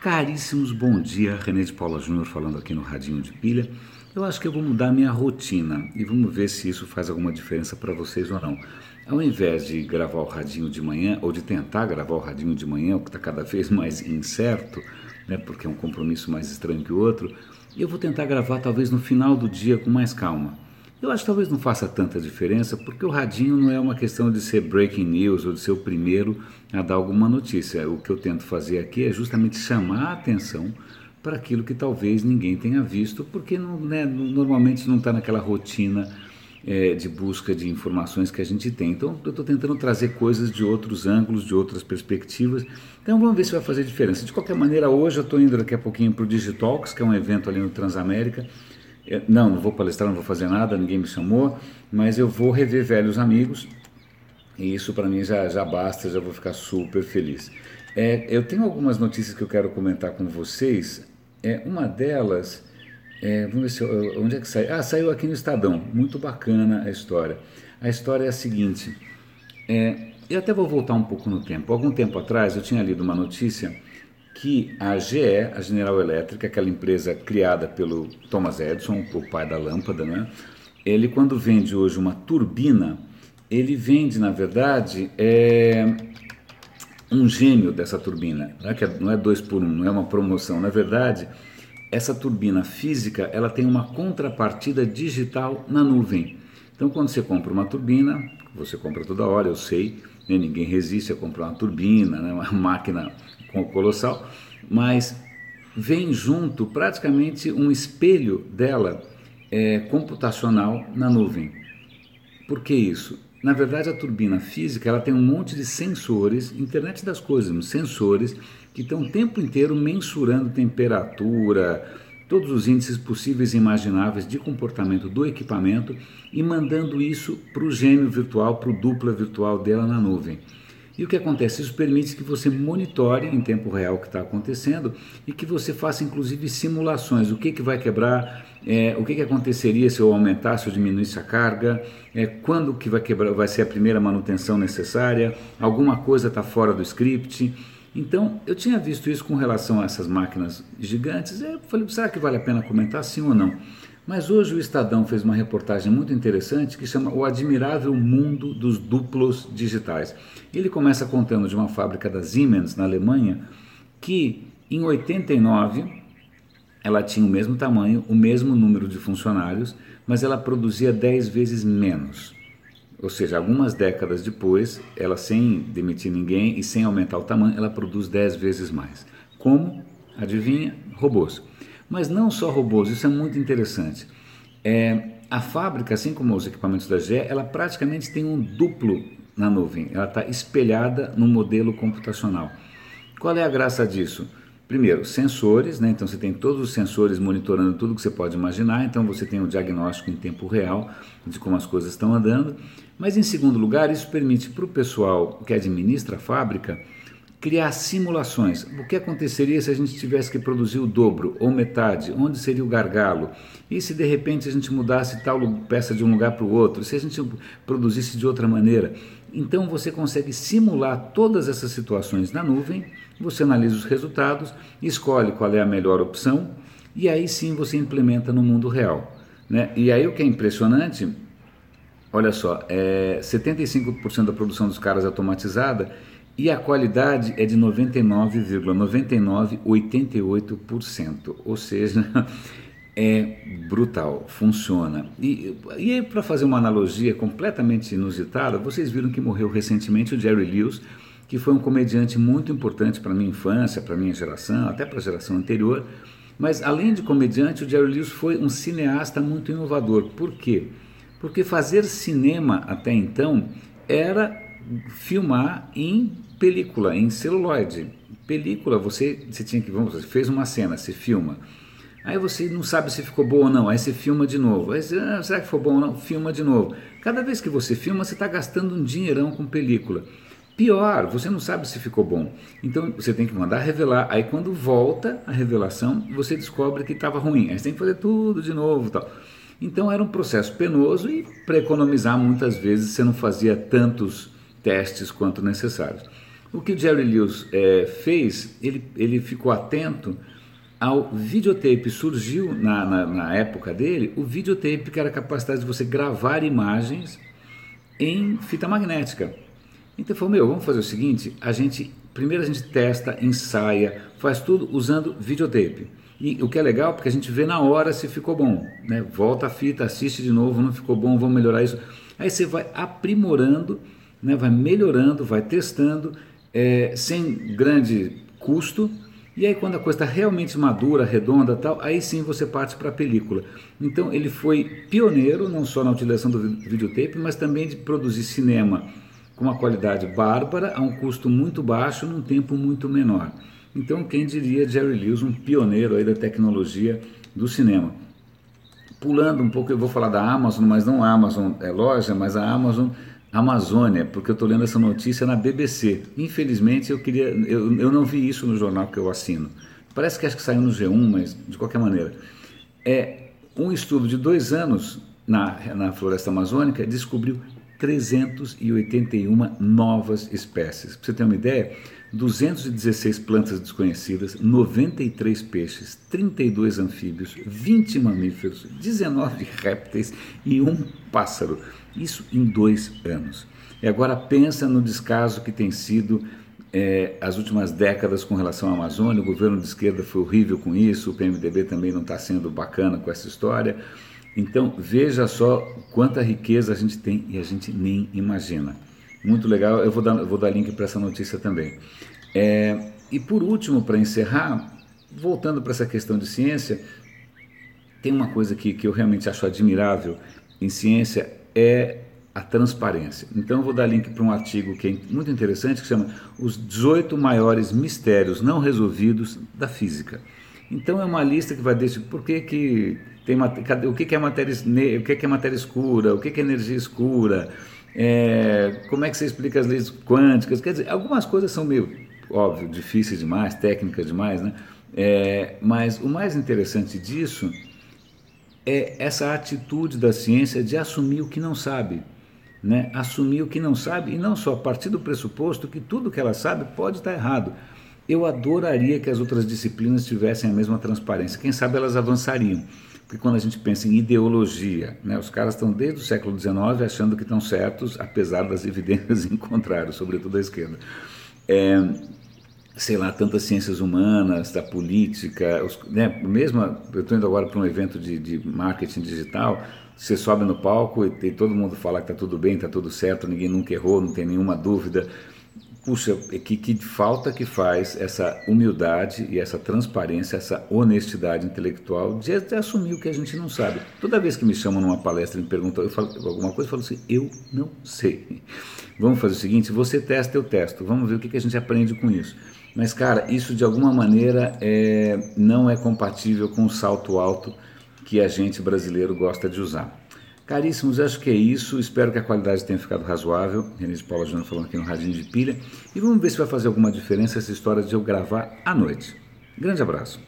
Caríssimos, bom dia. René de Paula Júnior falando aqui no Radinho de Pilha. Eu acho que eu vou mudar minha rotina e vamos ver se isso faz alguma diferença para vocês ou não. Ao invés de gravar o radinho de manhã, ou de tentar gravar o radinho de manhã, o que está cada vez mais incerto, né, porque é um compromisso mais estranho que o outro, eu vou tentar gravar talvez no final do dia com mais calma. Eu acho que talvez não faça tanta diferença, porque o radinho não é uma questão de ser breaking news ou de ser o primeiro a dar alguma notícia. O que eu tento fazer aqui é justamente chamar a atenção para aquilo que talvez ninguém tenha visto, porque não, né, normalmente não está naquela rotina é, de busca de informações que a gente tem. Então, eu estou tentando trazer coisas de outros ângulos, de outras perspectivas. Então, vamos ver se vai fazer diferença. De qualquer maneira, hoje eu estou indo daqui a pouquinho para o Digitalks, que é um evento ali no Transamérica não, não vou palestrar, não vou fazer nada, ninguém me chamou, mas eu vou rever velhos amigos e isso para mim já, já basta, já vou ficar super feliz. É, eu tenho algumas notícias que eu quero comentar com vocês. É, uma delas, é, vamos ver se, onde é que saiu? Ah, saiu aqui no Estadão. Muito bacana a história. A história é a seguinte: é, eu até vou voltar um pouco no tempo. Algum tempo atrás eu tinha lido uma notícia que a GE, a General Electric, aquela empresa criada pelo Thomas Edison, o pai da lâmpada, né? ele quando vende hoje uma turbina, ele vende, na verdade, é, um gênio dessa turbina, né? que não é dois por um, não é uma promoção. Na verdade, essa turbina física ela tem uma contrapartida digital na nuvem. Então, quando você compra uma turbina, você compra toda hora, eu sei, né? ninguém resiste a comprar uma turbina, né? uma máquina colossal, mas vem junto praticamente um espelho dela é, computacional na nuvem. Por que isso? Na verdade, a turbina física ela tem um monte de sensores, internet das coisas, sensores que estão o tempo inteiro mensurando temperatura, todos os índices possíveis e imagináveis de comportamento do equipamento e mandando isso para o gêmeo virtual, para o dupla virtual dela na nuvem. E o que acontece? Isso permite que você monitore em tempo real o que está acontecendo e que você faça inclusive simulações. O que, que vai quebrar, é, o que, que aconteceria se eu aumentasse ou diminuísse a carga, é, quando que vai quebrar, vai ser a primeira manutenção necessária, alguma coisa está fora do script. Então, eu tinha visto isso com relação a essas máquinas gigantes. Eu falei, será que vale a pena comentar sim ou não? Mas hoje o Estadão fez uma reportagem muito interessante que chama O Admirável Mundo dos Duplos Digitais. Ele começa contando de uma fábrica da Siemens, na Alemanha, que em 89 ela tinha o mesmo tamanho, o mesmo número de funcionários, mas ela produzia 10 vezes menos. Ou seja, algumas décadas depois, ela sem demitir ninguém e sem aumentar o tamanho, ela produz 10 vezes mais. Como? Adivinha? Robôs. Mas não só robôs, isso é muito interessante. É, a fábrica, assim como os equipamentos da GE, ela praticamente tem um duplo na nuvem, ela está espelhada no modelo computacional. Qual é a graça disso? Primeiro, sensores, né? então você tem todos os sensores monitorando tudo que você pode imaginar, então você tem o diagnóstico em tempo real de como as coisas estão andando. Mas em segundo lugar, isso permite para o pessoal que administra a fábrica criar simulações. O que aconteceria se a gente tivesse que produzir o dobro ou metade? Onde seria o gargalo? E se de repente a gente mudasse tal peça de um lugar para o outro? Se a gente produzisse de outra maneira? Então você consegue simular todas essas situações na nuvem, você analisa os resultados, escolhe qual é a melhor opção e aí sim você implementa no mundo real. Né? E aí o que é impressionante, olha só, é 75% da produção dos caras automatizada e a qualidade é de 99,9988%, ou seja, é brutal, funciona. E, e para fazer uma analogia completamente inusitada, vocês viram que morreu recentemente o Jerry Lewis, que foi um comediante muito importante para minha infância, para minha geração, até para a geração anterior. Mas além de comediante, o Jerry Lewis foi um cineasta muito inovador. Por quê? Porque fazer cinema até então era filmar em película, em celuloide. Película, você, você tinha que, vamos, você fez uma cena, você filma. Aí você não sabe se ficou bom ou não, aí você filma de novo. Aí você, ah, será que ficou bom ou não? Filma de novo. Cada vez que você filma, você está gastando um dinheirão com película. Pior, você não sabe se ficou bom. Então você tem que mandar revelar. Aí quando volta a revelação, você descobre que estava ruim. Aí você tem que fazer tudo de novo tal. Então era um processo penoso e para economizar muitas vezes você não fazia tantos testes quanto necessários. O que o Jerry Lewis é, fez, ele, ele ficou atento ao videotape. Surgiu na, na, na, época dele o videotape, que era a capacidade de você gravar imagens em fita magnética. Então falou, meu, vamos fazer o seguinte, a gente, primeiro a gente testa, ensaia, faz tudo usando videotape. E o que é legal, porque a gente vê na hora se ficou bom, né? Volta a fita, assiste de novo, não ficou bom, vamos melhorar isso. Aí você vai aprimorando, né? vai melhorando, vai testando, é, sem grande custo, e aí quando a coisa está realmente madura, redonda tal, aí sim você parte para a película. Então ele foi pioneiro não só na utilização do videotape, mas também de produzir cinema com uma qualidade bárbara, a um custo muito baixo, num tempo muito menor. Então quem diria Jerry Lewis, um pioneiro aí da tecnologia do cinema. Pulando um pouco, eu vou falar da Amazon, mas não a Amazon é loja, mas a Amazon Amazônia, porque eu estou lendo essa notícia na BBC. Infelizmente, eu queria, eu, eu não vi isso no jornal que eu assino. Parece que acho que saiu no G1, mas de qualquer maneira. É um estudo de dois anos na, na floresta amazônica descobriu 381 novas espécies. Para você ter uma ideia, 216 plantas desconhecidas, 93 peixes, 32 anfíbios, 20 mamíferos, 19 répteis e um pássaro. Isso em dois anos. E agora pensa no descaso que tem sido é, as últimas décadas com relação à Amazônia. O governo de esquerda foi horrível com isso, o PMDB também não está sendo bacana com essa história. Então veja só quanta riqueza a gente tem e a gente nem imagina. Muito legal, eu vou dar, vou dar link para essa notícia também. É, e por último, para encerrar, voltando para essa questão de ciência, tem uma coisa que, que eu realmente acho admirável em ciência, é a transparência. Então eu vou dar link para um artigo que é muito interessante que chama Os 18 maiores mistérios não resolvidos da física. Então é uma lista que vai desde por que, que tem o que, que é matéria o que, que é matéria escura, o que, que é energia escura, é, como é que você explica as leis quânticas, quer dizer, algumas coisas são meio óbvio difíceis demais, técnicas demais, né? É, mas o mais interessante disso é essa atitude da ciência de assumir o que não sabe. Né? Assumir o que não sabe e não só a partir do pressuposto que tudo que ela sabe pode estar errado. Eu adoraria que as outras disciplinas tivessem a mesma transparência. Quem sabe elas avançariam. Porque quando a gente pensa em ideologia, né, os caras estão desde o século XIX achando que estão certos, apesar das evidências em contrário, sobretudo à esquerda. É, sei lá, tantas ciências humanas, da política, os, né, mesmo, eu estou indo agora para um evento de, de, marketing digital, você sobe no palco e, e todo mundo fala que está tudo bem, está tudo certo, ninguém nunca errou, não tem nenhuma dúvida. Puxa, que, que falta que faz essa humildade e essa transparência, essa honestidade intelectual de, de, assumir o que a gente não sabe. Toda vez que me chamam numa palestra e me perguntam eu falo, alguma coisa, eu falo assim, eu não sei. Vamos fazer o seguinte, você testa, eu testo, vamos ver o que, que a gente aprende com isso. Mas, cara, isso de alguma maneira é, não é compatível com o salto alto que a gente brasileiro gosta de usar. Caríssimos, acho que é isso. Espero que a qualidade tenha ficado razoável. Renise Paula Júnior falando aqui no Radinho de Pilha. E vamos ver se vai fazer alguma diferença essa história de eu gravar à noite. Grande abraço.